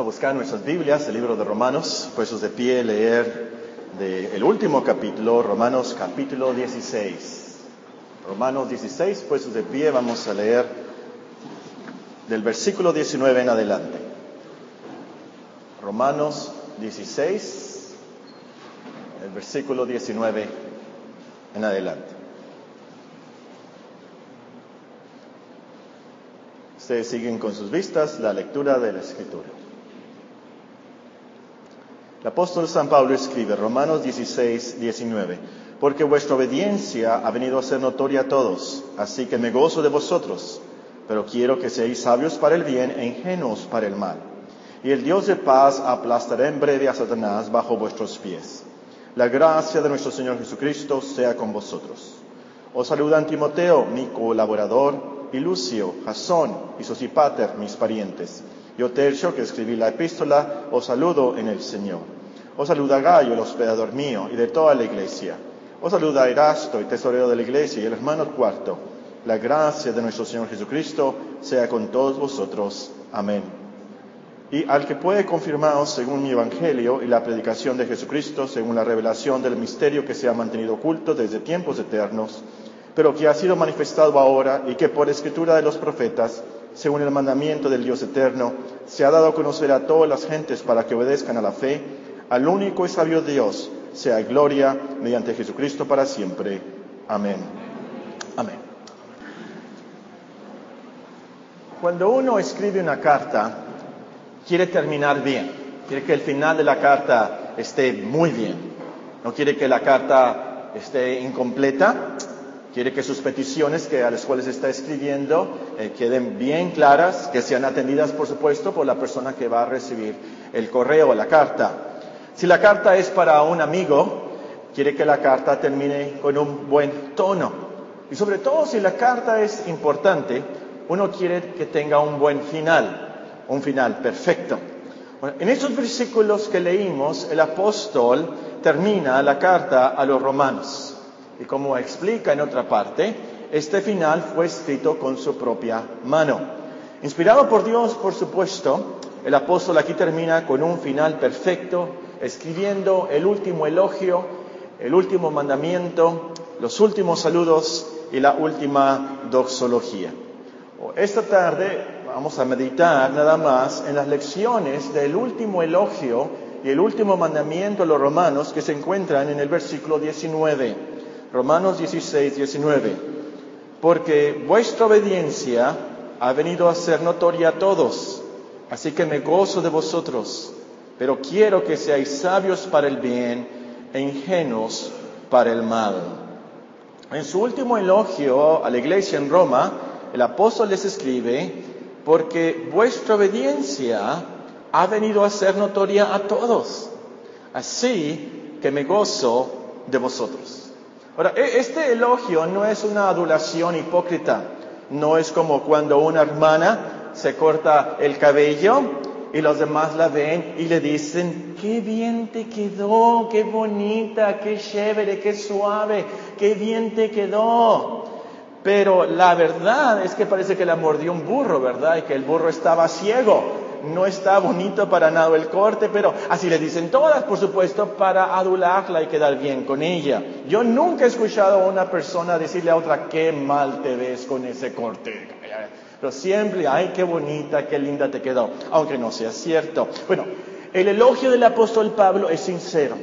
a buscar nuestras Biblias, el libro de Romanos, puestos de pie, leer del último capítulo, Romanos capítulo 16. Romanos 16, puestos de pie, vamos a leer del versículo 19 en adelante. Romanos 16, el versículo 19 en adelante. Ustedes siguen con sus vistas la lectura de la Escritura. El apóstol San Pablo escribe, Romanos 16, 19, porque vuestra obediencia ha venido a ser notoria a todos, así que me gozo de vosotros, pero quiero que seáis sabios para el bien e ingenuos para el mal. Y el Dios de paz aplastará en breve a Satanás bajo vuestros pies. La gracia de nuestro Señor Jesucristo sea con vosotros. Os saludan Timoteo, mi colaborador, y Lucio, Jasón y Sosipater, mis parientes. Yo Tercio, que escribí la epístola, os saludo en el Señor. Os saluda Gallo, el hospedador mío, y de toda la iglesia. Os saluda Erasto, el tesorero de la iglesia, y el hermano cuarto. La gracia de nuestro Señor Jesucristo sea con todos vosotros. Amén. Y al que puede confirmaros según mi evangelio y la predicación de Jesucristo, según la revelación del misterio que se ha mantenido oculto desde tiempos eternos, pero que ha sido manifestado ahora y que por escritura de los profetas, según el mandamiento del Dios eterno, se ha dado a conocer a todas las gentes para que obedezcan a la fe, al único y sabio Dios, sea gloria mediante Jesucristo para siempre. Amén. Amén. Cuando uno escribe una carta, quiere terminar bien, quiere que el final de la carta esté muy bien, no quiere que la carta esté incompleta, Quiere que sus peticiones que a las cuales está escribiendo eh, queden bien claras, que sean atendidas, por supuesto, por la persona que va a recibir el correo o la carta. Si la carta es para un amigo, quiere que la carta termine con un buen tono. Y sobre todo si la carta es importante, uno quiere que tenga un buen final, un final perfecto. en estos versículos que leímos, el apóstol termina la carta a los romanos. Y como explica en otra parte, este final fue escrito con su propia mano. Inspirado por Dios, por supuesto, el apóstol aquí termina con un final perfecto, escribiendo el último elogio, el último mandamiento, los últimos saludos y la última doxología. Esta tarde vamos a meditar nada más en las lecciones del último elogio y el último mandamiento de los romanos que se encuentran en el versículo 19. Romanos 16, 19. Porque vuestra obediencia ha venido a ser notoria a todos, así que me gozo de vosotros, pero quiero que seáis sabios para el bien e ingenuos para el mal. En su último elogio a la iglesia en Roma, el apóstol les escribe, porque vuestra obediencia ha venido a ser notoria a todos, así que me gozo de vosotros. Ahora, e, este elogio no es una adulación hipócrita, no es como cuando una hermana se corta el cabello y los demás la ven y le dicen, qué bien te quedó, qué bonita, qué chévere, qué suave, qué bien te quedó. Pero la verdad es que parece que la mordió un burro, ¿verdad? Y que el burro estaba ciego no está bonito para nada el corte, pero así le dicen todas, por supuesto, para adularla y quedar bien con ella. Yo nunca he escuchado a una persona decirle a otra, qué mal te ves con ese corte. Pero siempre, ay, qué bonita, qué linda te quedó, aunque no sea cierto. Bueno, el elogio del apóstol Pablo es sincero.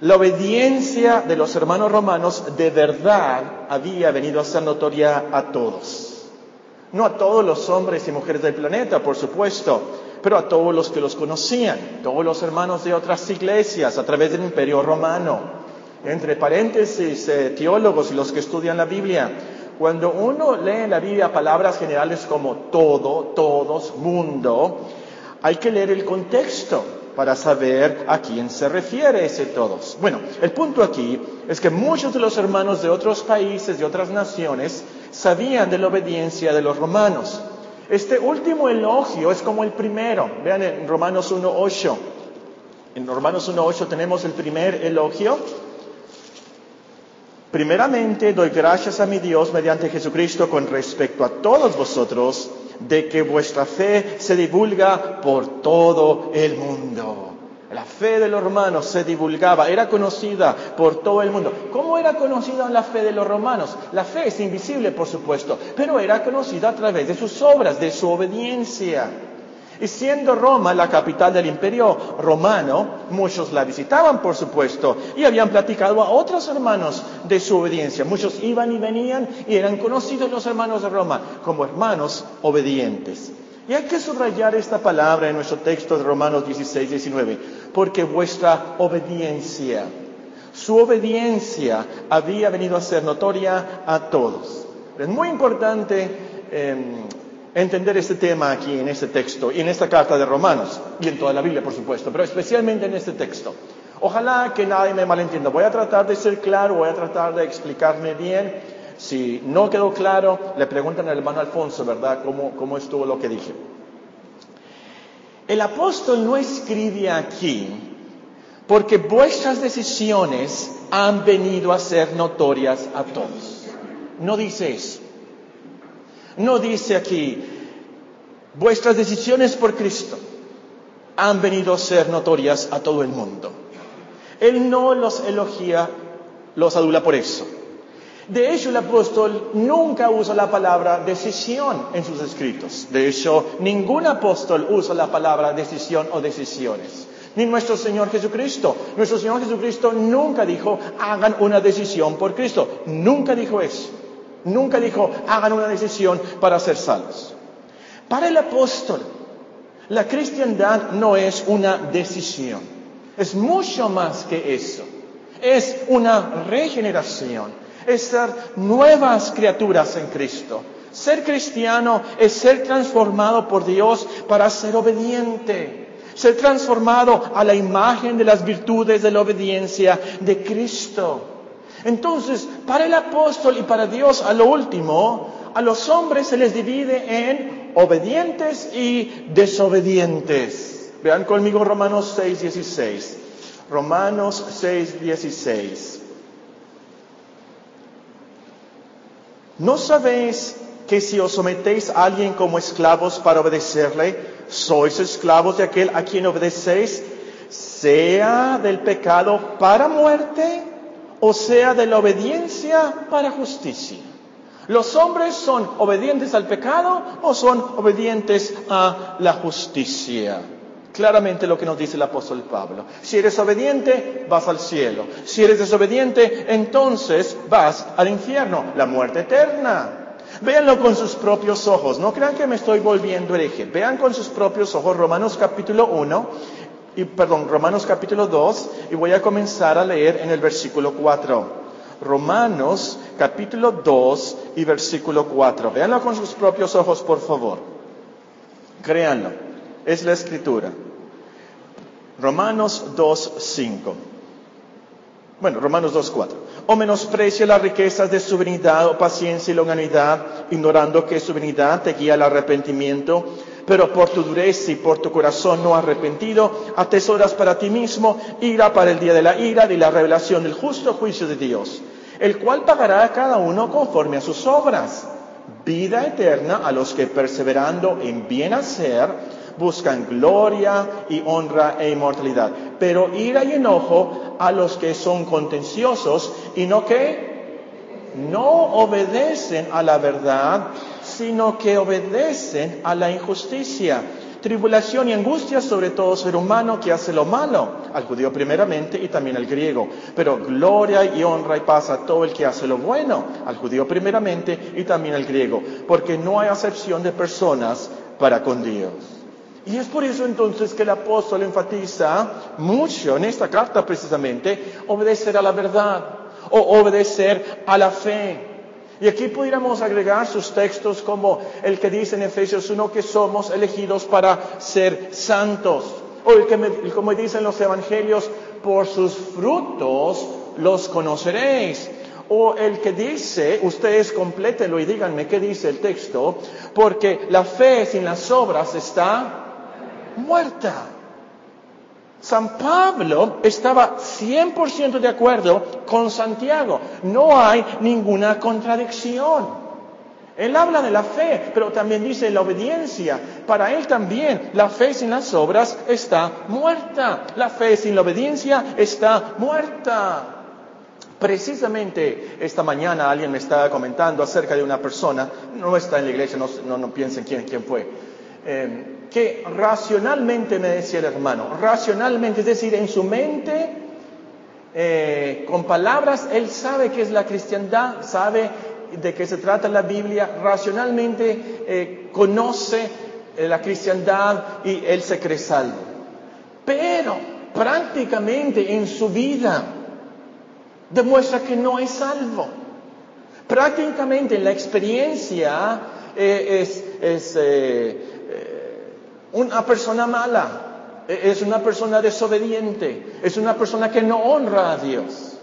La obediencia de los hermanos romanos de verdad había venido a ser notoria a todos. No a todos los hombres y mujeres del planeta, por supuesto, pero a todos los que los conocían, todos los hermanos de otras iglesias a través del imperio romano. Entre paréntesis, eh, teólogos y los que estudian la Biblia, cuando uno lee en la Biblia palabras generales como todo, todos, mundo, hay que leer el contexto para saber a quién se refiere ese todos. Bueno, el punto aquí es que muchos de los hermanos de otros países, de otras naciones, sabían de la obediencia de los romanos. Este último elogio es como el primero. Vean en Romanos 1.8. En Romanos 1.8 tenemos el primer elogio. Primeramente doy gracias a mi Dios mediante Jesucristo con respecto a todos vosotros de que vuestra fe se divulga por todo el mundo. La fe de los romanos se divulgaba, era conocida por todo el mundo. ¿Cómo era conocida la fe de los romanos? La fe es invisible, por supuesto, pero era conocida a través de sus obras, de su obediencia. Y siendo Roma la capital del imperio romano, muchos la visitaban, por supuesto, y habían platicado a otros hermanos de su obediencia. Muchos iban y venían y eran conocidos los hermanos de Roma como hermanos obedientes. Y hay que subrayar esta palabra en nuestro texto de Romanos 16, 19, porque vuestra obediencia, su obediencia había venido a ser notoria a todos. Es muy importante em, entender este tema aquí en este texto y en esta carta de Romanos y en toda la Biblia, por supuesto, pero especialmente en este texto. Ojalá que nadie me malentienda. Voy a tratar de ser claro, voy a tratar de explicarme bien. Si no quedó claro, le preguntan al hermano Alfonso, ¿verdad?, cómo, estuvo lo que dije. El apóstol no escribe aquí porque vuestras decisiones han venido a ser notorias a todos. No dice eso. No dice aquí, vuestras decisiones por Cristo han venido a ser notorias a todo el mundo. Él no los elogia, los adula por eso. De hecho, el apóstol nunca usa la palabra decisión en sus escritos. De hecho, ningún apóstol usa la palabra decisión o decisiones. Ni nuestro Señor Jesucristo. Nuestro Señor Jesucristo nunca dijo, hagan una decisión por Cristo. Nunca dijo eso. Nunca dijo, hagan una decisión para ser salvos. Para el apóstol, la cristiandad no es una decisión. Es mucho más que eso. Es una regeneración. Es ser nuevas criaturas en Cristo. Ser cristiano es ser transformado por Dios para ser obediente. Ser transformado a la imagen de las virtudes de la obediencia de Cristo. Entonces, para el apóstol y para Dios, a lo último, a los hombres se les divide en obedientes y desobedientes. Vean conmigo Romanos 6, 16. Romanos 6, 16. ¿No sabéis que si os sometéis a alguien como esclavos para obedecerle, sois esclavos de aquel a quien obedecéis, sea del pecado para muerte o sea de la obediencia para justicia. ¿Los hombres son obedientes al pecado o son obedientes a la justicia? Claramente lo que nos dice el apóstol Pablo. Si eres obediente, vas al cielo. Si eres desobediente, entonces vas al infierno, la muerte eterna. Véanlo con sus propios ojos. No crean que me estoy volviendo hereje. Vean con sus propios ojos Romanos capítulo 1 y perdón, Romanos capítulo 2 y voy a comenzar a leer en el versículo 4. Romanos capítulo 2 y versículo 4. Véanlo con sus propios ojos, por favor. Créanlo. Es la escritura. Romanos 2, 5. Bueno, Romanos 2, 4. O menosprecia las riquezas de su venidad o paciencia y longanimidad, ignorando que su venidad te guía al arrepentimiento pero por tu dureza y por tu corazón no arrepentido, atesoras para ti mismo ira para el día de la ira y la revelación del justo juicio de Dios, el cual pagará a cada uno conforme a sus obras. Vida eterna a los que perseverando en bien hacer buscan gloria y honra e inmortalidad, pero ira y enojo a los que son contenciosos y no que no obedecen a la verdad, sino que obedecen a la injusticia. Tribulación y angustia sobre todo ser humano que hace lo malo, al judío primeramente y también al griego. Pero gloria y honra y paz a todo el que hace lo bueno, al judío primeramente y también al griego, porque no hay acepción de personas para con Dios. Y es por eso entonces que el apóstol enfatiza mucho en esta carta precisamente obedecer a la verdad o obedecer a la fe. Y aquí pudiéramos agregar sus textos como el que dice en Efesios 1 que somos elegidos para ser santos. O el que como dicen los evangelios, por sus frutos los conoceréis. O el que dice, ustedes complétenlo y díganme qué dice el texto, porque la fe sin las obras está muerta. San Pablo estaba 100% de acuerdo con Santiago. No hay ninguna contradicción. Él habla de la fe, pero también dice la obediencia. Para él también, la fe sin las obras está muerta. La fe sin la obediencia está muerta. Precisamente esta mañana alguien me estaba comentando acerca de una persona, no está en la iglesia, no, piensen quién, quién fue, eh, que racionalmente me decía el hermano, racionalmente, es decir, en su mente, eh, con palabras, él sabe qué es la cristiandad, sabe de qué se trata la Biblia, racionalmente eh, conoce la cristiandad y él se cree salvo. Pero prácticamente en su vida, demuestra que no es salvo. Prácticamente la experiencia eh, es, eh, eh, una persona mala, es una persona desobediente, es una persona que no honra a Dios.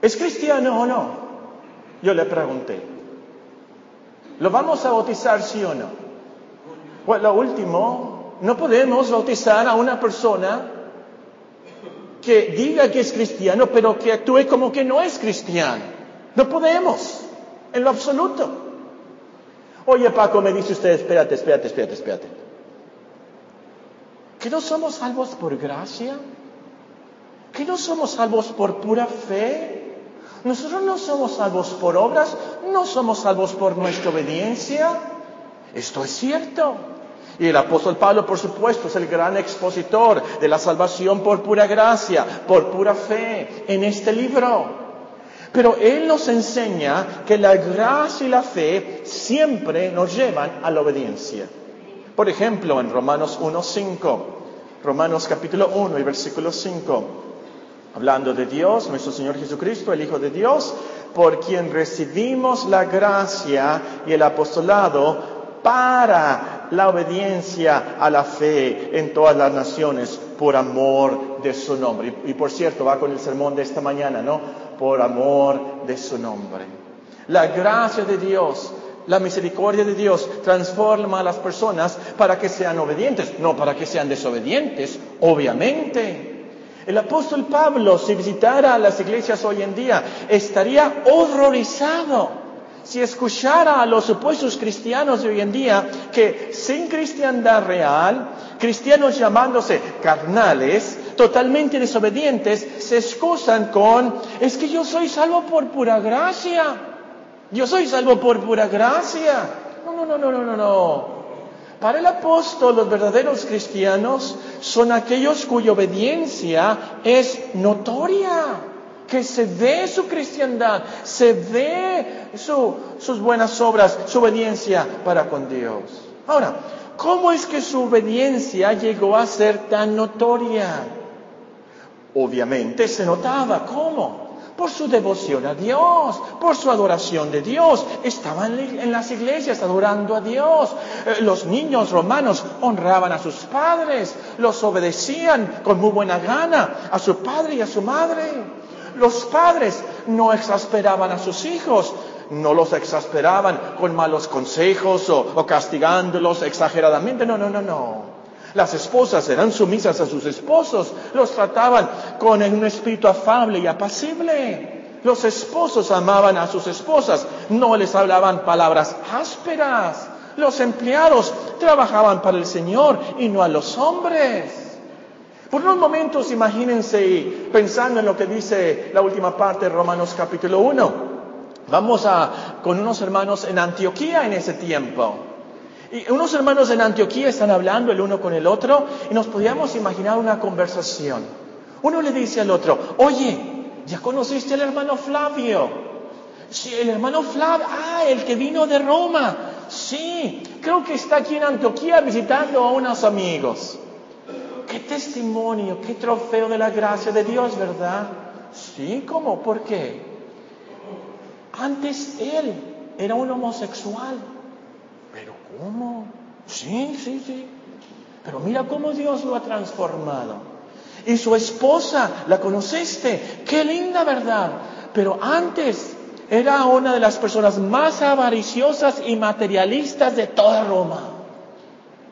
¿Es cristiano o no? Yo le pregunté. ¿Lo vamos a bautizar sí o no? Pues lo último, no podemos bautizar a una persona que diga que es cristiano, pero que actúe como que no es cristiano. No podemos, en lo absoluto. Oye, Paco, me dice usted, espérate, espérate, espérate, espérate. ¿Que no somos salvos por gracia? ¿Que no somos salvos por pura fe? Nosotros no somos salvos por obras, no somos salvos por nuestra obediencia. Esto es cierto. Y el apóstol Pablo, por supuesto, es el gran expositor de la salvación por pura gracia, por pura fe en este libro. Pero él nos enseña que la gracia y la fe siempre nos llevan a la obediencia. Por ejemplo, en Romanos 1.5, Romanos capítulo 1 y versículo 5, hablando de Dios, nuestro Señor Jesucristo, el Hijo de Dios, por quien recibimos la gracia y el apostolado para la obediencia a la fe en todas las naciones por amor de su nombre. Y, por cierto, va con el sermón de esta mañana, ¿no? Por amor de su nombre. La gracia de Dios, la misericordia de Dios transforma a las personas para que sean obedientes, no para que sean desobedientes, obviamente. El apóstol Pablo, si visitara las iglesias hoy en día, estaría horrorizado si escuchara a los supuestos cristianos de hoy en día que sin cristiandad real, cristianos llamándose carnales, totalmente desobedientes, se excusan con, es que yo soy salvo por pura gracia. Yo soy salvo por pura gracia. No, no, no, no, no, no, no. Para el apóstol, los verdaderos cristianos son aquellos cuya obediencia es notoria que se ve su cristiandad, se ve sus buenas obras, su obediencia para con Dios. Ahora, ¿cómo es que su obediencia llegó a ser tan notoria? Obviamente se notaba, ¿cómo? Por su devoción a Dios, por su adoración de Dios. Estaban en las iglesias adorando a Dios. Eh, los niños romanos honraban a sus padres, los obedecían con muy buena gana a su padre y a su madre. Los padres no exasperaban a sus hijos, no los exasperaban con malos consejos o, castigándolos exageradamente. No, no, no, no. Las esposas eran sumisas a sus esposos, los trataban con un espíritu afable y apacible. Los esposos amaban a sus esposas, no les hablaban palabras ásperas. Los empleados trabajaban para el Señor y no a los hombres. Por unos momentos imagínense pensando en lo que dice la última parte de Romanos capítulo 1. Vamos a con unos hermanos en Antioquía en ese tiempo. Y unos hermanos en Antioquía están hablando el uno con el otro y nos podíamos imaginar una conversación. Uno le dice al otro, oye, ¿ya conociste al hermano Flavio? Sí, el hermano Flavio, ah, el que vino de Roma. Sí, creo que está aquí en Antioquía visitando a unos amigos. Qué testimonio, qué trofeo de la gracia de Dios, ¿verdad? Sí, ¿cómo? ¿Por qué? Antes él era un homosexual. ¿Pero cómo? Sí, sí, sí. Pero mira cómo Dios lo ha transformado. Y su esposa, ¿la conociste? Qué linda, ¿verdad? Pero antes era una de las personas más avariciosas y materialistas de toda Roma.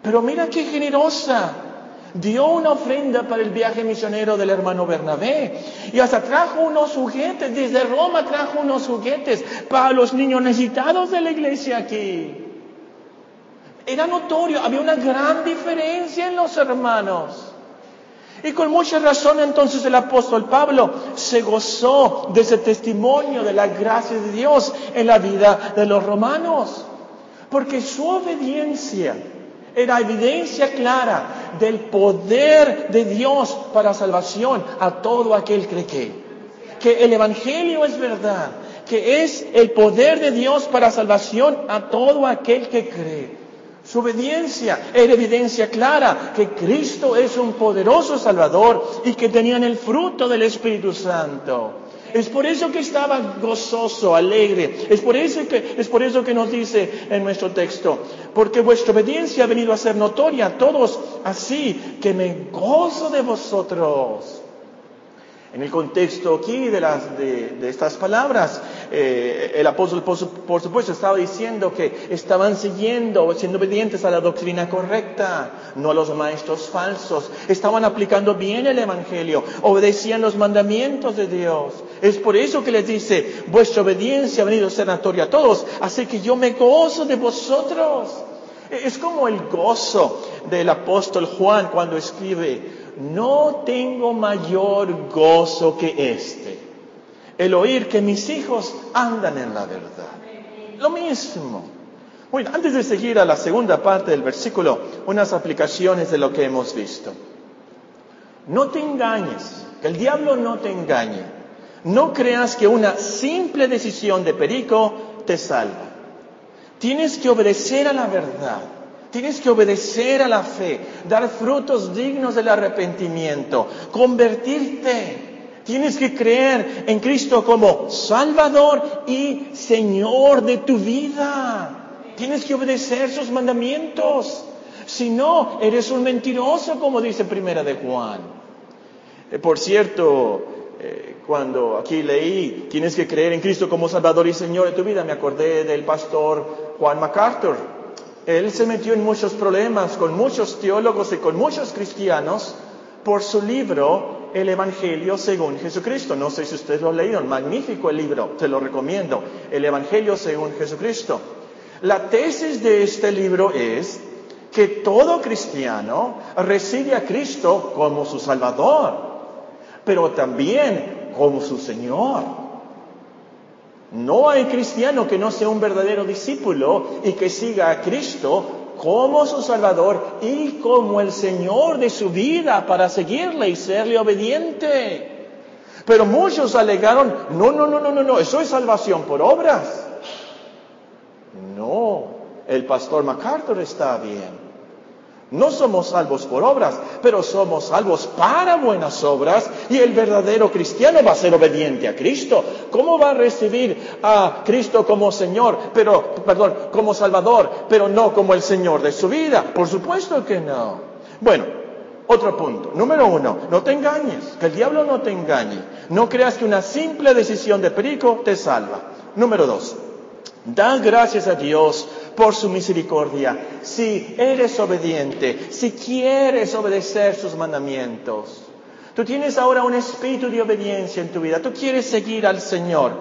Pero mira qué generosa, dio una ofrenda para el viaje misionero del hermano Bernabé y hasta trajo unos juguetes, desde Roma trajo unos juguetes para los niños necesitados de la iglesia aquí. Era notorio, había una gran diferencia en los hermanos. Y con mucha razón entonces el apóstol Pablo se gozó de ese testimonio de la gracia de Dios en la vida de los romanos. Porque su obediencia era evidencia clara del poder de Dios para salvación a todo aquel que cree. Que el Evangelio es verdad, que es el poder de Dios para salvación a todo aquel que cree. Su obediencia era evidencia clara que Cristo es un poderoso Salvador y que tenían el fruto del Espíritu Santo. Es por eso que estaba gozoso, alegre. Es por eso que, es por eso que nos dice en nuestro texto, porque vuestra obediencia ha venido a ser notoria a todos, así que me gozo de vosotros. En el contexto aquí de, las, de, estas palabras, eh, el apóstol por, por, supuesto estaba diciendo que estaban siguiendo, siendo obedientes a la doctrina correcta, no a los maestros falsos. Estaban aplicando bien el Evangelio, obedecían los mandamientos de Dios. Es por eso que les dice, vuestra obediencia ha venido a ser a todos, así que yo me gozo de vosotros. Es como el gozo del apóstol Juan cuando escribe, no tengo mayor gozo que este, el oír que mis hijos andan en la verdad. Lo mismo. Bueno, antes de seguir a la segunda parte del versículo, unas aplicaciones de lo que hemos visto. No te engañes, que el diablo no te engañe. No creas que una simple decisión de perico te salva. Tienes que obedecer a la verdad. Tienes que obedecer a la fe, dar frutos dignos del arrepentimiento, convertirte. Tienes que creer en Cristo como Salvador y Señor de tu vida. Tienes que obedecer sus mandamientos. Si no, eres un mentiroso, como dice Primera de Juan. Eh, por cierto, eh, cuando aquí leí, tienes que creer en Cristo como Salvador y Señor de tu vida, me acordé del pastor Juan MacArthur él se metió en muchos problemas con muchos teólogos y con muchos cristianos por su libro El Evangelio según Jesucristo. No sé si ustedes lo leído, magnífico el libro, te lo recomiendo. El Evangelio según Jesucristo. La tesis de este libro es que todo cristiano recibe a Cristo como su Salvador, pero también como su Señor. No hay cristiano que no sea un verdadero discípulo y que siga a Cristo como su Salvador y como el Señor de su vida para seguirle y serle obediente. Pero muchos alegaron, no, no, no, no, no, no, eso es salvación por obras. No, el pastor MacArthur está bien. No somos salvos por obras, pero somos salvos para buenas obras y el verdadero cristiano va a ser obediente a Cristo. ¿Cómo va a recibir a Cristo como Señor, pero, perdón, como Salvador, pero no como el Señor de su vida? Por supuesto que no. Bueno, otro punto. Número uno, no te engañes, que el diablo no te engañe. No creas que una simple decisión de perico te salva. Número dos, da gracias a Dios por su misericordia. Si eres obediente, si quieres obedecer sus mandamientos, tú tienes ahora un espíritu de obediencia en tu vida, tú quieres seguir al Señor.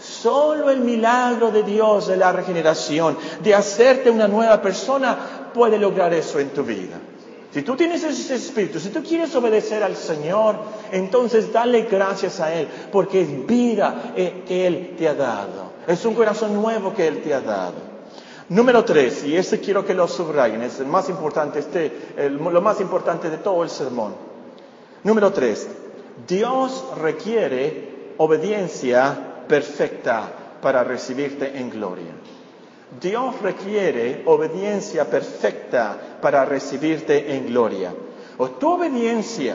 Solo el milagro de Dios, de la regeneración, de hacerte una nueva persona, puede lograr eso en tu vida. Si tú tienes ese espíritu, si tú quieres obedecer al Señor, entonces dale gracias a Él, porque es vida que Él te ha dado. Es un corazón nuevo que Él te ha dado. Número tres, y este quiero que lo subrayen, es el más importante, este, lo más importante de todo el sermón. Número tres, Dios requiere obediencia perfecta para recibirte en gloria. Dios requiere obediencia perfecta para recibirte en gloria. O tu obediencia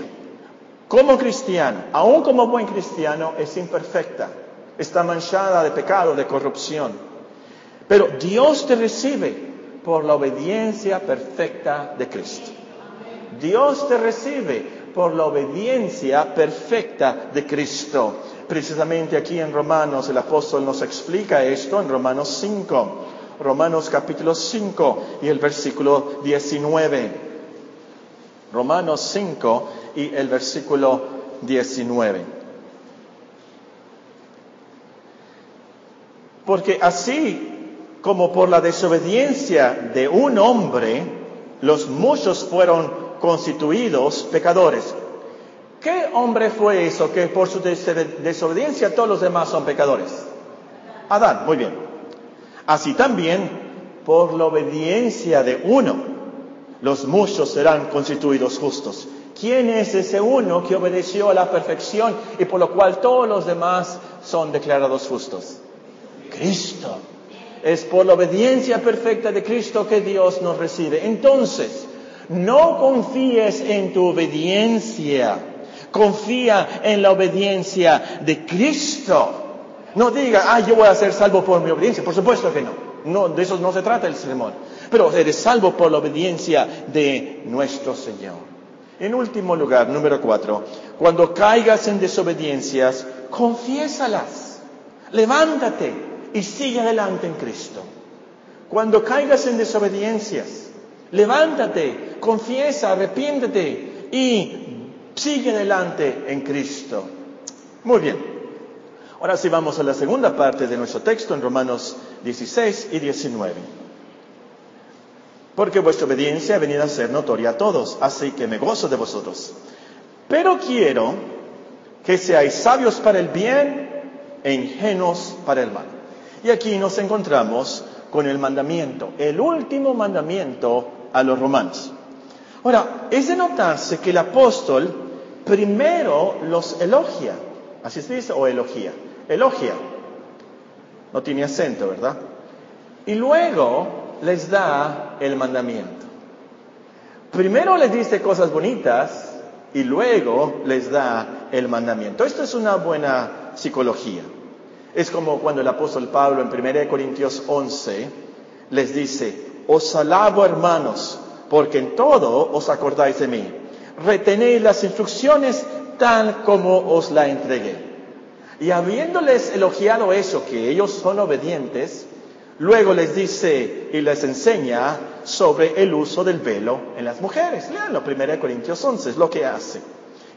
como cristiano, aún como buen cristiano, es imperfecta, está manchada de pecado, de corrupción. Pero Dios te recibe por la obediencia perfecta de Cristo. Dios te recibe por la obediencia perfecta de Cristo. Precisamente aquí en Romanos el apóstol nos explica esto en Romanos 5. Romanos capítulo 5 y el versículo 19. Romanos 5 y el versículo 19. Porque así como por la desobediencia de un hombre, los muchos fueron constituidos pecadores. ¿Qué hombre fue eso que por su desobediencia todos los demás son pecadores? Adán, muy bien. Así también, por la obediencia de uno, los muchos serán constituidos justos. ¿Quién es ese uno que obedeció a la perfección y por lo cual todos los demás son declarados justos? Cristo. Es por la obediencia perfecta de Cristo que Dios nos recibe. Entonces, no confíes en tu obediencia, confía en la obediencia de Cristo. No diga, ah, yo voy a ser salvo por mi obediencia. Por supuesto que no. No, de eso no se trata el sermón. Pero eres salvo por la obediencia de nuestro Señor. En último lugar, número cuatro, cuando caigas en desobediencias, confiésalas. Levántate y sigue adelante en Cristo. Cuando caigas en desobediencias, levántate, confiesa, arrepiéntete y sigue adelante en Cristo. Muy bien. Ahora sí vamos a la segunda parte de nuestro texto en Romanos 16 y 19. Porque vuestra obediencia ha venido a ser notoria a todos, así que me gozo de vosotros. Pero quiero que seáis sabios para el bien e ingenuos para el mal. Y aquí nos encontramos con el mandamiento, el último mandamiento a los romanos. Ahora, es de notarse que el apóstol primero los elogia, así se dice, o elogia, elogia, no tiene acento, ¿verdad? Y luego les da el mandamiento. Primero les dice cosas bonitas y luego les da el mandamiento. Esto es una buena psicología. Es como cuando el apóstol Pablo en 1 Corintios 11 les dice, os alabo hermanos, porque en todo os acordáis de mí. Retenéis las instrucciones tal como os la entregué. Y habiéndoles elogiado eso, que ellos son obedientes, luego les dice y les enseña sobre el uso del velo en las mujeres. Leanlo, 1 Corintios 11 es lo que hace.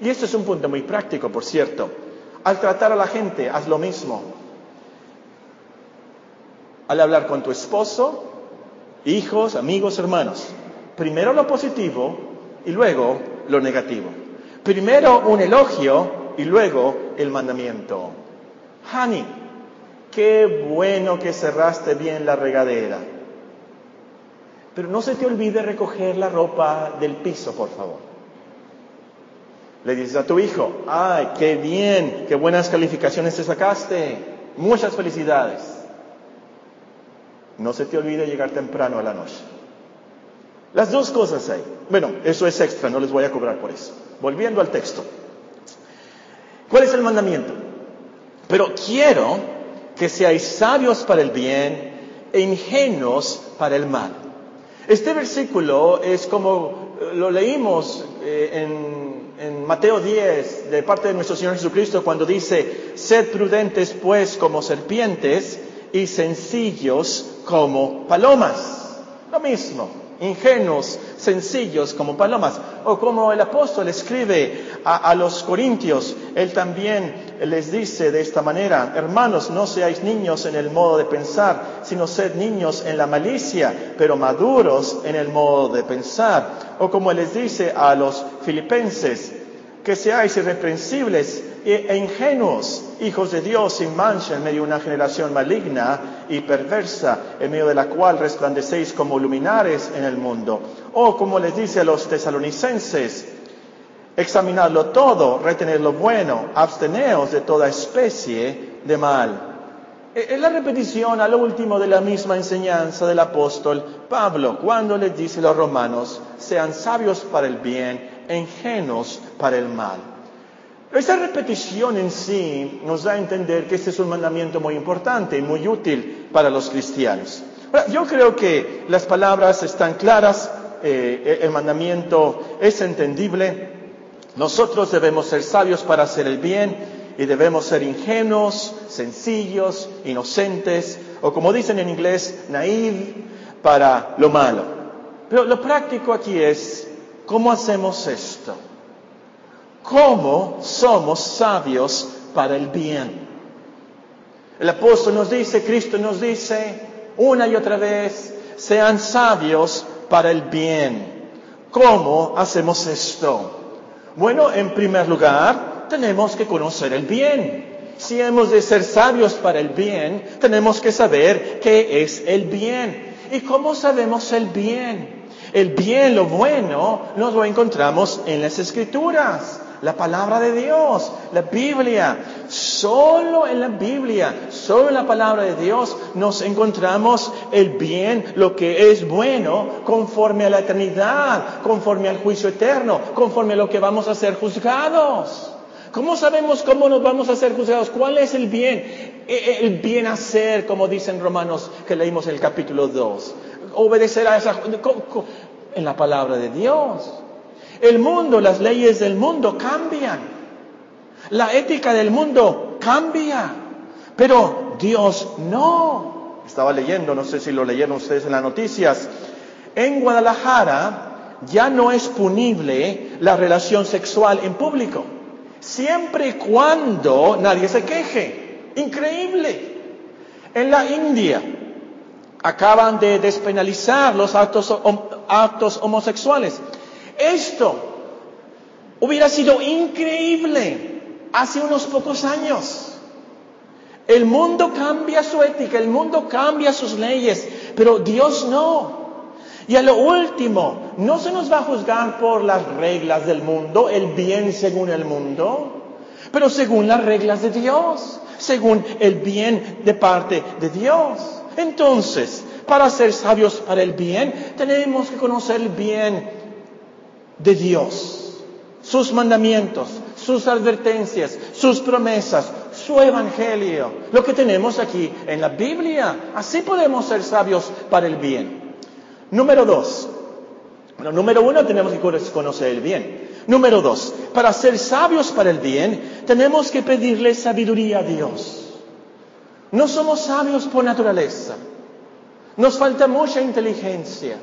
Y esto es un punto muy práctico, por cierto. Al tratar a la gente, haz lo mismo al hablar con tu esposo, hijos, amigos, hermanos. Primero lo positivo y luego lo negativo. Primero un elogio y luego el mandamiento. Honey, qué bueno que cerraste bien la regadera. Pero no se te olvide recoger la ropa del piso, por favor. Le dices a tu hijo, ay, qué bien, qué buenas calificaciones te sacaste. Muchas felicidades. No se te olvide llegar temprano a la noche. Las dos cosas hay. Bueno, eso es extra, no les voy a cobrar por eso. Volviendo al texto. ¿Cuál es el mandamiento? Pero quiero que seáis sabios para el bien e ingenuos para el mal. Este versículo es como eh, lo leímos eh, en, en, Mateo 10 de parte de nuestro Señor Jesucristo cuando dice, sed prudentes pues como serpientes y sencillos como palomas. Lo mismo, ingenuos, sencillos como palomas. O como el apóstol escribe a, los corintios, él también les dice de esta manera, hermanos, no seáis niños en el modo de pensar, sino sed niños en la malicia, pero maduros en el modo de pensar. O como les dice a los filipenses, que seáis irreprensibles e ingenuos, hijos de Dios sin mancha en medio de una generación maligna y perversa, en medio de la cual resplandecéis como luminares en el mundo. O como les dice a los tesalonicenses, examinadlo todo, retener lo bueno, absteneos de toda especie de mal. E, es la repetición al último de la misma enseñanza del apóstol Pablo, cuando les dice a los romanos, sean sabios para el bien, ingenuos para el mal. Esa repetición en sí nos da a entender que este es un mandamiento muy importante y muy útil para los cristianos. yo creo que las palabras están claras, eh, el mandamiento es entendible. Nosotros debemos ser sabios para hacer el bien y debemos ser ingenuos, sencillos, inocentes, o como dicen en inglés, naive para lo malo. Pero lo práctico aquí es ¿Cómo hacemos esto? ¿Cómo somos sabios para el bien? El apóstol nos dice, Cristo nos dice una y otra vez, sean sabios para el bien. ¿Cómo hacemos esto? Bueno, en primer lugar, tenemos que conocer el bien. Si hemos de ser sabios para el bien, tenemos que saber qué es el bien. ¿Y cómo sabemos el bien? El bien, lo bueno, nos lo encontramos en las escrituras, la palabra de Dios, la Biblia. Solo en la Biblia, solo en la palabra de Dios nos encontramos el bien, lo que es bueno, conforme a la eternidad, conforme al juicio eterno, conforme a lo que vamos a ser juzgados. ¿Cómo sabemos cómo nos vamos a ser juzgados? ¿Cuál es el bien? E, e, el bien hacer, como dicen Romanos que leímos en el capítulo 2. Obedecer a esa... En la palabra de Dios. El mundo, las leyes del mundo cambian. La ética del mundo cambia. Pero Dios no. Estaba leyendo, no sé si lo leyeron ustedes en las noticias. En Guadalajara ya no es punible la relación sexual en público siempre y cuando nadie se queje. Increíble. En la India acaban de despenalizar los actos, actos homosexuales. Esto hubiera sido increíble hace unos pocos años. El mundo cambia su ética, el mundo cambia sus leyes, pero Dios no. Y a lo último, no se nos va a juzgar por las reglas del mundo, el bien según el mundo, pero según las reglas de Dios, según el bien de parte de Dios. Entonces, para ser sabios para el bien, tenemos que conocer el bien de Dios, sus mandamientos, sus advertencias, sus promesas, su evangelio, lo que tenemos aquí en la Biblia. Así podemos ser sabios para el bien. Número dos. Bueno, número uno, tenemos que conocer el bien. Número dos, para ser sabios para el bien, tenemos que pedirle sabiduría a Dios. No somos sabios por naturaleza. Nos falta mucha inteligencia.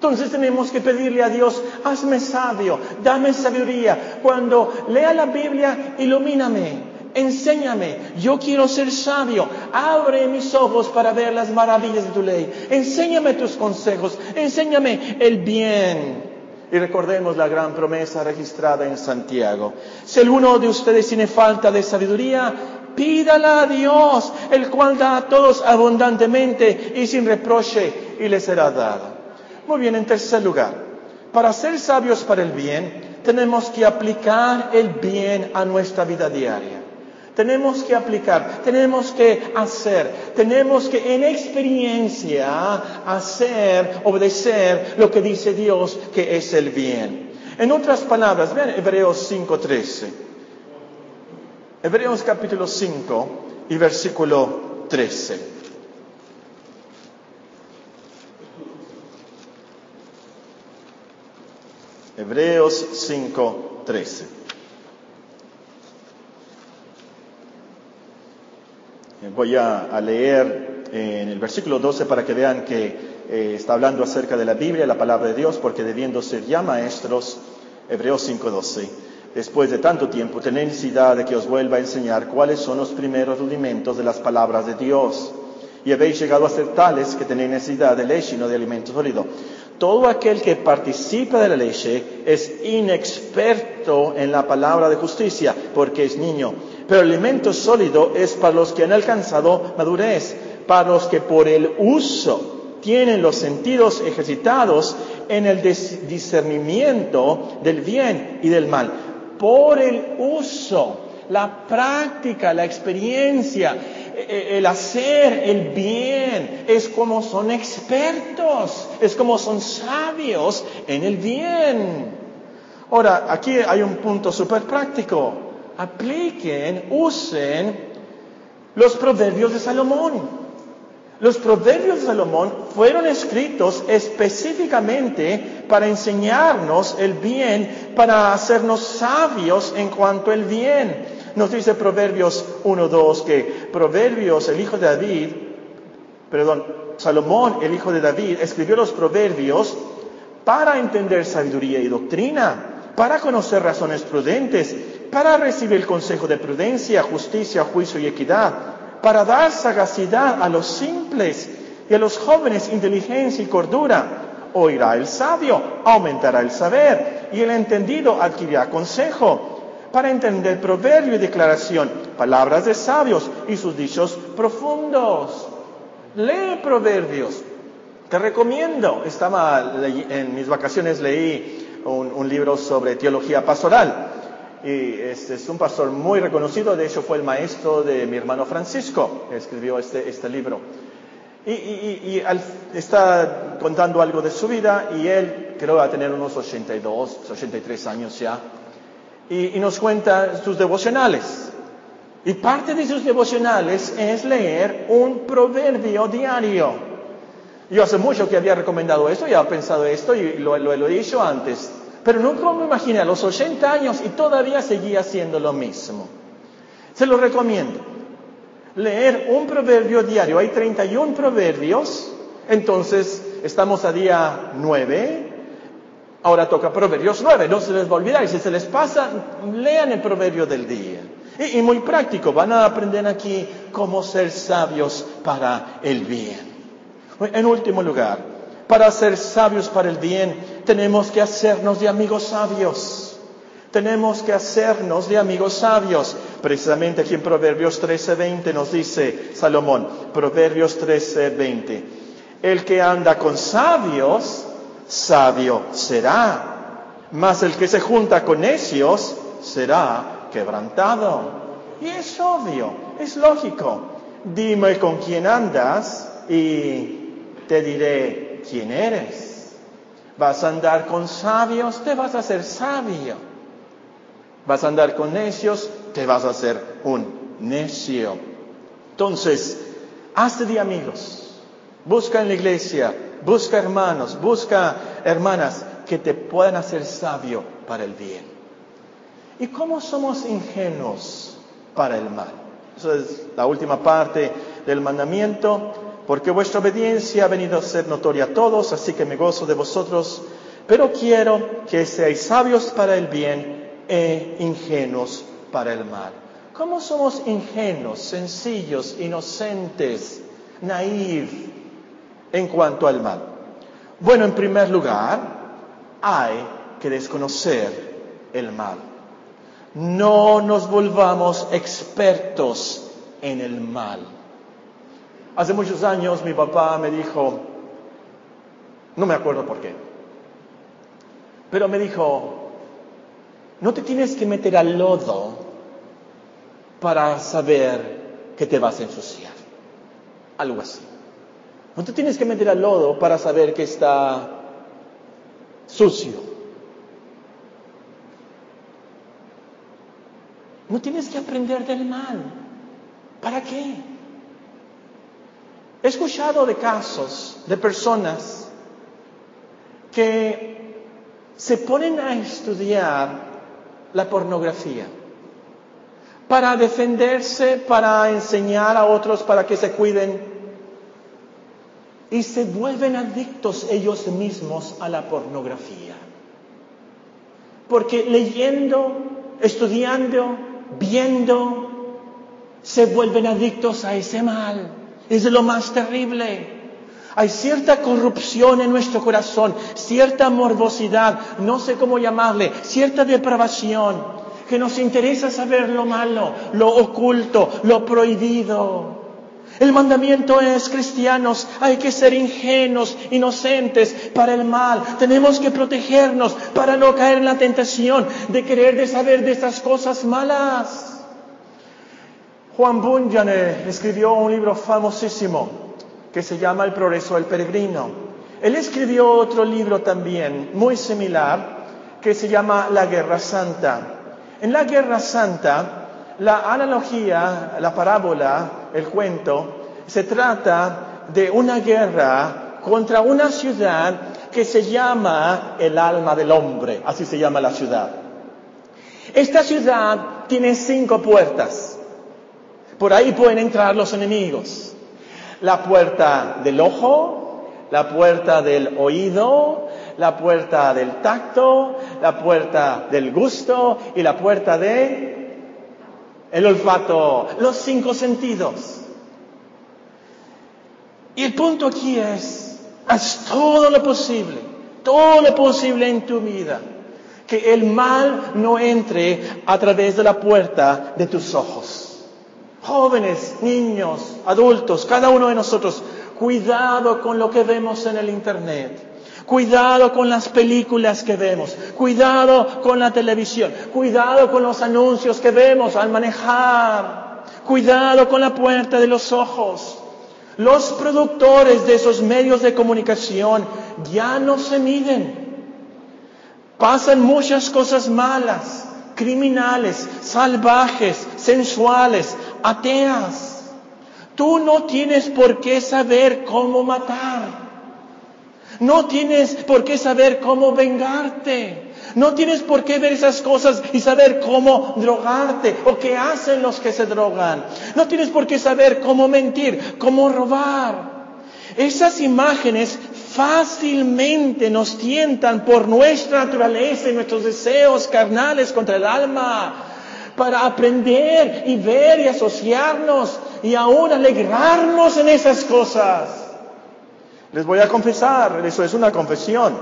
Entonces tenemos que pedirle a Dios, hazme sabio, dame sabiduría. Cuando lea la Biblia, ilumíname, Enséñame, yo quiero ser sabio. Abre mis ojos para ver las maravillas de tu ley. Enséñame tus consejos. Enséñame el bien. Y recordemos la gran promesa registrada en Santiago. Si alguno de ustedes tiene falta de sabiduría, pídala a Dios, el cual da a todos abundantemente y sin reproche, y le será dada. Muy bien, en tercer lugar, para ser sabios para el bien, tenemos que aplicar el bien a nuestra vida diaria. Tenemos que aplicar, tenemos que hacer, tenemos que en experiencia hacer, obedecer lo que dice Dios que es el bien. En otras palabras, vean Hebreos 5.13. Hebreos capítulo 5 y versículo 13. Hebreos 5.13. Voy a, leer eh, en el versículo 12 para que vean que eh, está hablando acerca de la Biblia, la palabra de Dios, porque debiendo ser ya maestros, Hebreos 5:12, después de tanto tiempo, tenéis necesidad de que os vuelva a enseñar cuáles son los primeros rudimentos de las palabras de Dios. Y habéis llegado a ser tales que tenéis necesidad de leche y no de alimento sólido. Todo aquel que participa de la leche es inexperto en la palabra de justicia, porque es niño pero el alimento sólido es para los que han alcanzado madurez, para los que por el uso tienen los sentidos ejercitados en el discernimiento del bien y del mal. Por el uso, la práctica, la experiencia, e, e, el hacer el bien, es como son expertos, es como son sabios en el bien. Ahora, aquí hay un punto súper práctico apliquen, usen los proverbios de Salomón. Los proverbios de Salomón fueron escritos específicamente para enseñarnos el bien, para hacernos sabios en cuanto al bien. Nos dice Proverbios 1.2 que Proverbios, el hijo de David, perdón, Salomón, el hijo de David, escribió los proverbios para entender sabiduría y doctrina, para conocer razones prudentes, para recibir el consejo de prudencia, justicia, juicio y equidad, para dar sagacidad a los simples y a los jóvenes inteligencia y cordura. Oirá el sabio, aumentará el saber, y el entendido adquirirá consejo para entender proverbio y declaración, palabras de sabios y sus dichos profundos. Lee proverbios. Te recomiendo. Estaba en mis vacaciones leí un, libro sobre teología pastoral. Y este es un pastor muy reconocido, de hecho fue el maestro de mi hermano Francisco, que escribió este, este libro. Y, está contando algo de su vida y él creo va a tener unos 82, 83 años ya y, nos cuenta sus devocionales. Y parte de sus devocionales es leer un proverbio diario. Yo hace mucho que había recomendado esto, ya he pensado esto y lo, lo, he dicho antes, pero nunca me imaginé a los 80 años y todavía seguía haciendo lo mismo. Se lo recomiendo. Leer un proverbio diario. Hay 31 proverbios, entonces estamos a día 9, Ahora toca Proverbios 9, no se les va a olvidar. Y si se les pasa, lean el proverbio del día. Y, muy práctico, van a aprender aquí cómo ser sabios para el bien. En último lugar, para ser sabios para el bien, tenemos que hacernos de amigos sabios. Tenemos que hacernos de amigos sabios. Precisamente aquí en Proverbios 13:20 nos dice Salomón, Proverbios 13:20, el que anda con sabios, sabio será. Mas el que se junta con necios será quebrantado. Y es obvio, es lógico. Dime con quién andas y te diré quién eres. Vas a andar con sabios, te vas a hacer sabio. Vas a andar con necios, te vas a hacer un necio. Entonces, hazte de amigos. Busca en la iglesia busca hermanos, busca hermanas que te puedan hacer sabio para el bien. ¿Y cómo somos ingenuos para el mal? Esa es la última parte del mandamiento, porque vuestra obediencia ha venido a ser notoria a todos, así que me gozo de vosotros, pero quiero que seáis sabios para el bien e ingenuos para el mal. ¿Cómo somos ingenuos, sencillos, inocentes, naivos en cuanto al mal? Bueno, en primer lugar, hay que desconocer el mal. No nos volvamos expertos en el mal. Hace muchos años mi papá me dijo, no me acuerdo por qué, pero me dijo, no te tienes que meter al lodo para saber que te vas a ensuciar. Algo así. No te tienes que meter al lodo para saber que está sucio. No tienes que aprender del mal. ¿Para qué? He escuchado de casos de personas que se ponen a estudiar la pornografía para defenderse, para enseñar a otros para que se cuiden y se vuelven adictos ellos mismos a la pornografía. Porque leyendo, estudiando, viendo, se vuelven adictos a ese mal. Es lo más terrible. Hay cierta corrupción en nuestro corazón, cierta morbosidad, no sé cómo llamarle, cierta depravación, que nos interesa saber lo malo, lo oculto, lo prohibido. El mandamiento es, cristianos, hay que ser ingenuos, inocentes para el mal. Tenemos que protegernos para no caer en la tentación de querer de saber de estas cosas malas. Juan Bunyan escribió un libro famosísimo que se llama El progreso del peregrino. Él escribió otro libro también muy similar que se llama La Guerra Santa. En la Guerra Santa, la analogía, la parábola, el cuento, se trata de una guerra contra una ciudad que se llama el alma del hombre, así se llama la ciudad. Esta ciudad tiene cinco puertas. Por ahí pueden entrar los enemigos. La puerta del ojo, la puerta del oído, la puerta del tacto, la puerta del gusto y la puerta de el olfato, los cinco sentidos. Y el punto aquí es, haz todo lo posible, todo lo posible en tu vida, que el mal no entre a través de la puerta de tus ojos. Jóvenes, niños, adultos, cada uno de nosotros, cuidado con lo que vemos en el Internet. Cuidado con las películas que vemos, cuidado con la televisión, cuidado con los anuncios que vemos al manejar, cuidado con la puerta de los ojos. Los productores de esos medios de comunicación ya no se miden. Pasan muchas cosas malas, criminales, salvajes, sensuales, ateas. Tú no tienes por qué saber cómo matar. No tienes por qué saber cómo vengarte. No tienes por qué ver esas cosas y saber cómo drogarte o qué hacen los que se drogan. No tienes por qué saber cómo mentir, cómo robar. Esas imágenes fácilmente nos tientan por nuestra naturaleza y nuestros deseos carnales contra el alma para aprender y ver y asociarnos y aún alegrarnos en esas cosas. Les voy a confesar, eso es una confesión.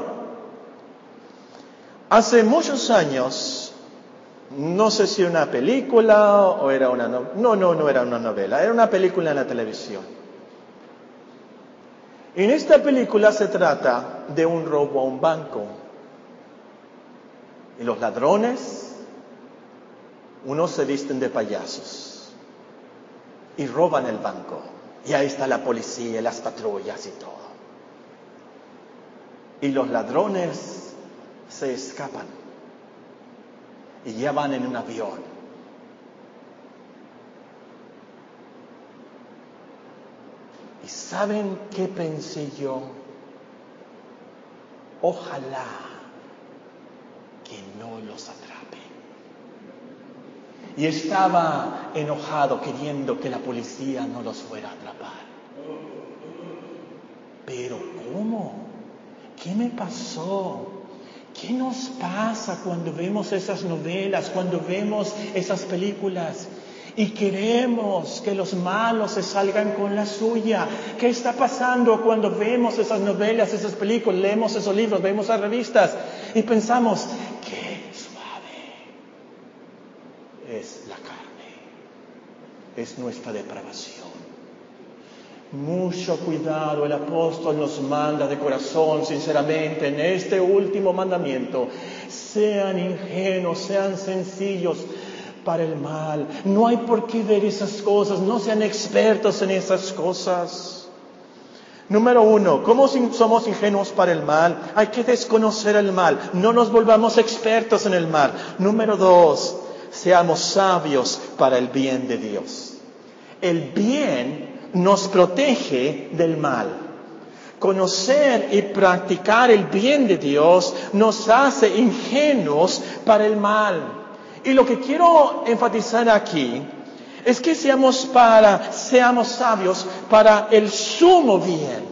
Hace muchos años, no sé si una película o era una novela, no, no, no era una novela, era una película en la televisión. En esta película se trata de un robo a un banco. Y los ladrones, unos se visten de payasos y roban el banco. Y ahí está la policía, las patrullas y todo y los ladrones se escapan y ya van en un avión. ¿Y saben qué pensé yo? Ojalá que no los atrape. Y estaba enojado queriendo que la policía no los fuera a atrapar. Pero ¿cómo? ¿Qué me pasó? ¿Qué nos pasa cuando vemos esas novelas, cuando vemos esas películas? Y queremos que los malos se salgan con la suya. ¿Qué está pasando cuando vemos esas novelas, esas películas, leemos esos libros, vemos esas revistas y pensamos, qué suave es la carne, es nuestra depravación. Mucho cuidado, el apóstol nos manda de corazón, sinceramente, en este último mandamiento. Sean ingenuos, sean sencillos para el mal. No hay por qué ver esas cosas, no sean expertos en esas cosas. Número uno, ¿cómo somos ingenuos para el mal? Hay que desconocer el mal, no nos volvamos expertos en el mal. Número dos, seamos sabios para el bien de Dios. El bien nos protege del mal. Conocer y practicar el bien de Dios nos hace ingenuos para el mal. Y lo que quiero enfatizar aquí es que seamos para, seamos sabios para el sumo bien.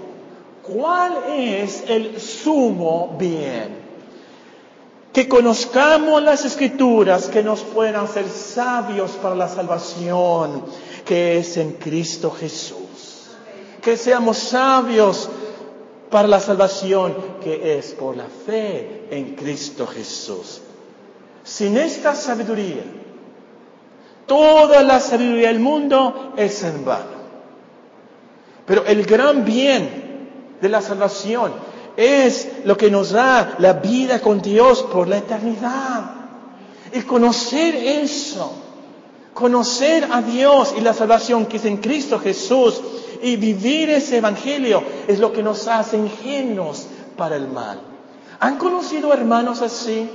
¿Cuál es el sumo bien? Que conozcamos las escrituras que nos puedan hacer sabios para la salvación que es en Cristo Jesús. Que seamos sabios para la salvación que es por la fe en Cristo Jesús. Sin esta sabiduría, toda la sabiduría del mundo es en vano. Pero el gran bien de la salvación es lo que nos da la vida con Dios por la eternidad. Y conocer eso Conocer a Dios y la salvación que es en Cristo Jesús y vivir ese evangelio es lo que nos hace ingenuos para el mal. ¿Han conocido hermanos así?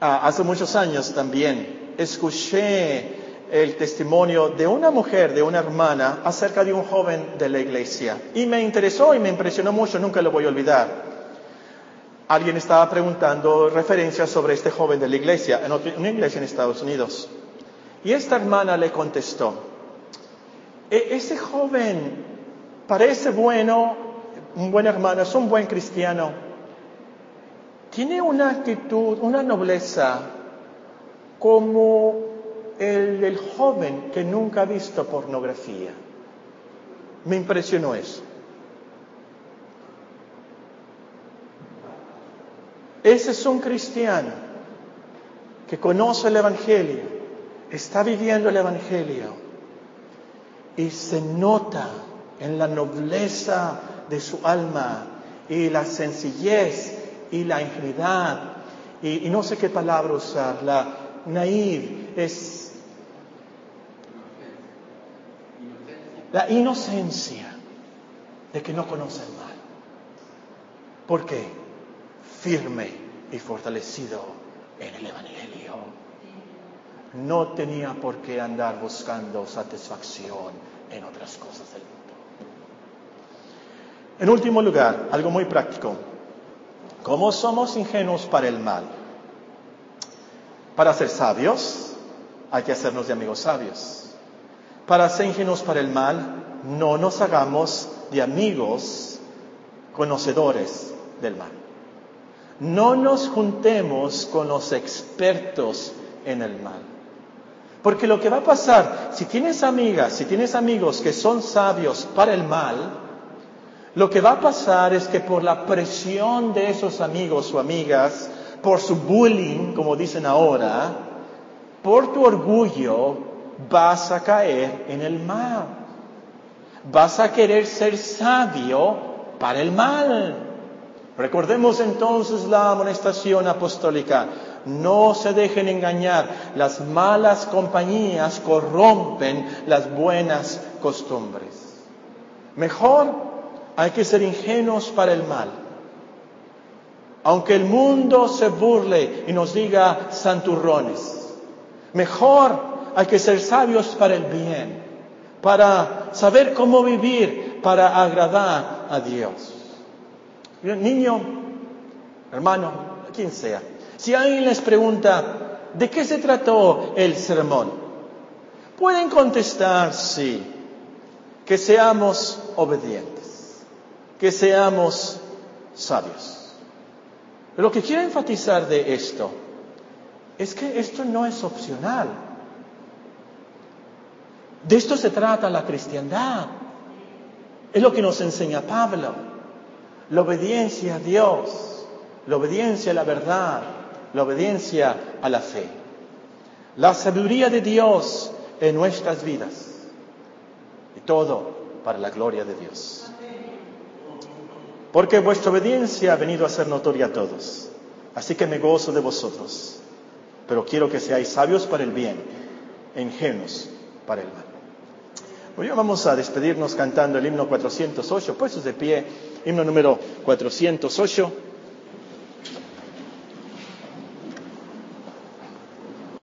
Ah, hace muchos años también escuché el testimonio de una mujer, de una hermana, acerca de un joven de la iglesia. Y me interesó y me impresionó mucho, nunca lo voy a olvidar alguien estaba preguntando referencias sobre este joven de la iglesia, en una iglesia en Estados Unidos. Y esta hermana le contestó, e-, ese joven parece bueno, un buen hermano, es un buen cristiano, tiene una actitud, una nobleza como el del joven que nunca ha visto pornografía. Me impresionó eso. Ese es un cristiano que conoce el Evangelio, está viviendo el Evangelio y se nota en la nobleza de su alma y la sencillez y la ingenuidad y, no sé qué palabra usar, la naive es la inocencia de que no conoce el mal. ¿Por qué? Firme y fortalecido en el Evangelio. No tenía por qué andar buscando satisfacción en otras cosas del mundo. En último lugar, algo muy práctico. ¿Cómo somos ingenuos para el mal? Para ser sabios, hay que hacernos de amigos sabios. Para ser ingenuos para el mal, no nos hagamos de amigos conocedores del mal. No nos juntemos con los expertos en el mal. Porque lo que va a pasar, si tienes amigas, si tienes amigos que son sabios para el mal, lo que va a pasar es que por la presión de esos amigos o amigas, por su bullying, como dicen ahora, por tu orgullo, vas a caer en el mal. Vas a querer ser sabio para el mal. Recordemos entonces la amonestación apostólica. No se dejen engañar. Las malas compañías corrompen las buenas costumbres. Mejor hay que ser ingenuos para el mal. Aunque el mundo se burle y nos diga santurrones, mejor hay que ser sabios para el bien, para saber cómo vivir, para agradar a Dios. Niño, hermano, quien sea, si alguien les pregunta, ¿de qué se trató el sermón? Pueden contestar sí, que seamos obedientes que seamos sabios. lo que quiero enfatizar de esto es que esto no es opcional. De esto se trata la cristiandad. Es lo que nos enseña Pablo. La obediencia a Dios, la obediencia a la verdad, la obediencia a la fe. La sabiduría de Dios en nuestras vidas. Y todo para la gloria de Dios porque vuestra obediencia ha venido a ser notoria a todos. Así que me gozo de vosotros, pero quiero que seáis sabios para el bien, ingenuos para el mal. Bueno, vamos a despedirnos cantando el himno 408, puestos de pie, himno número 408.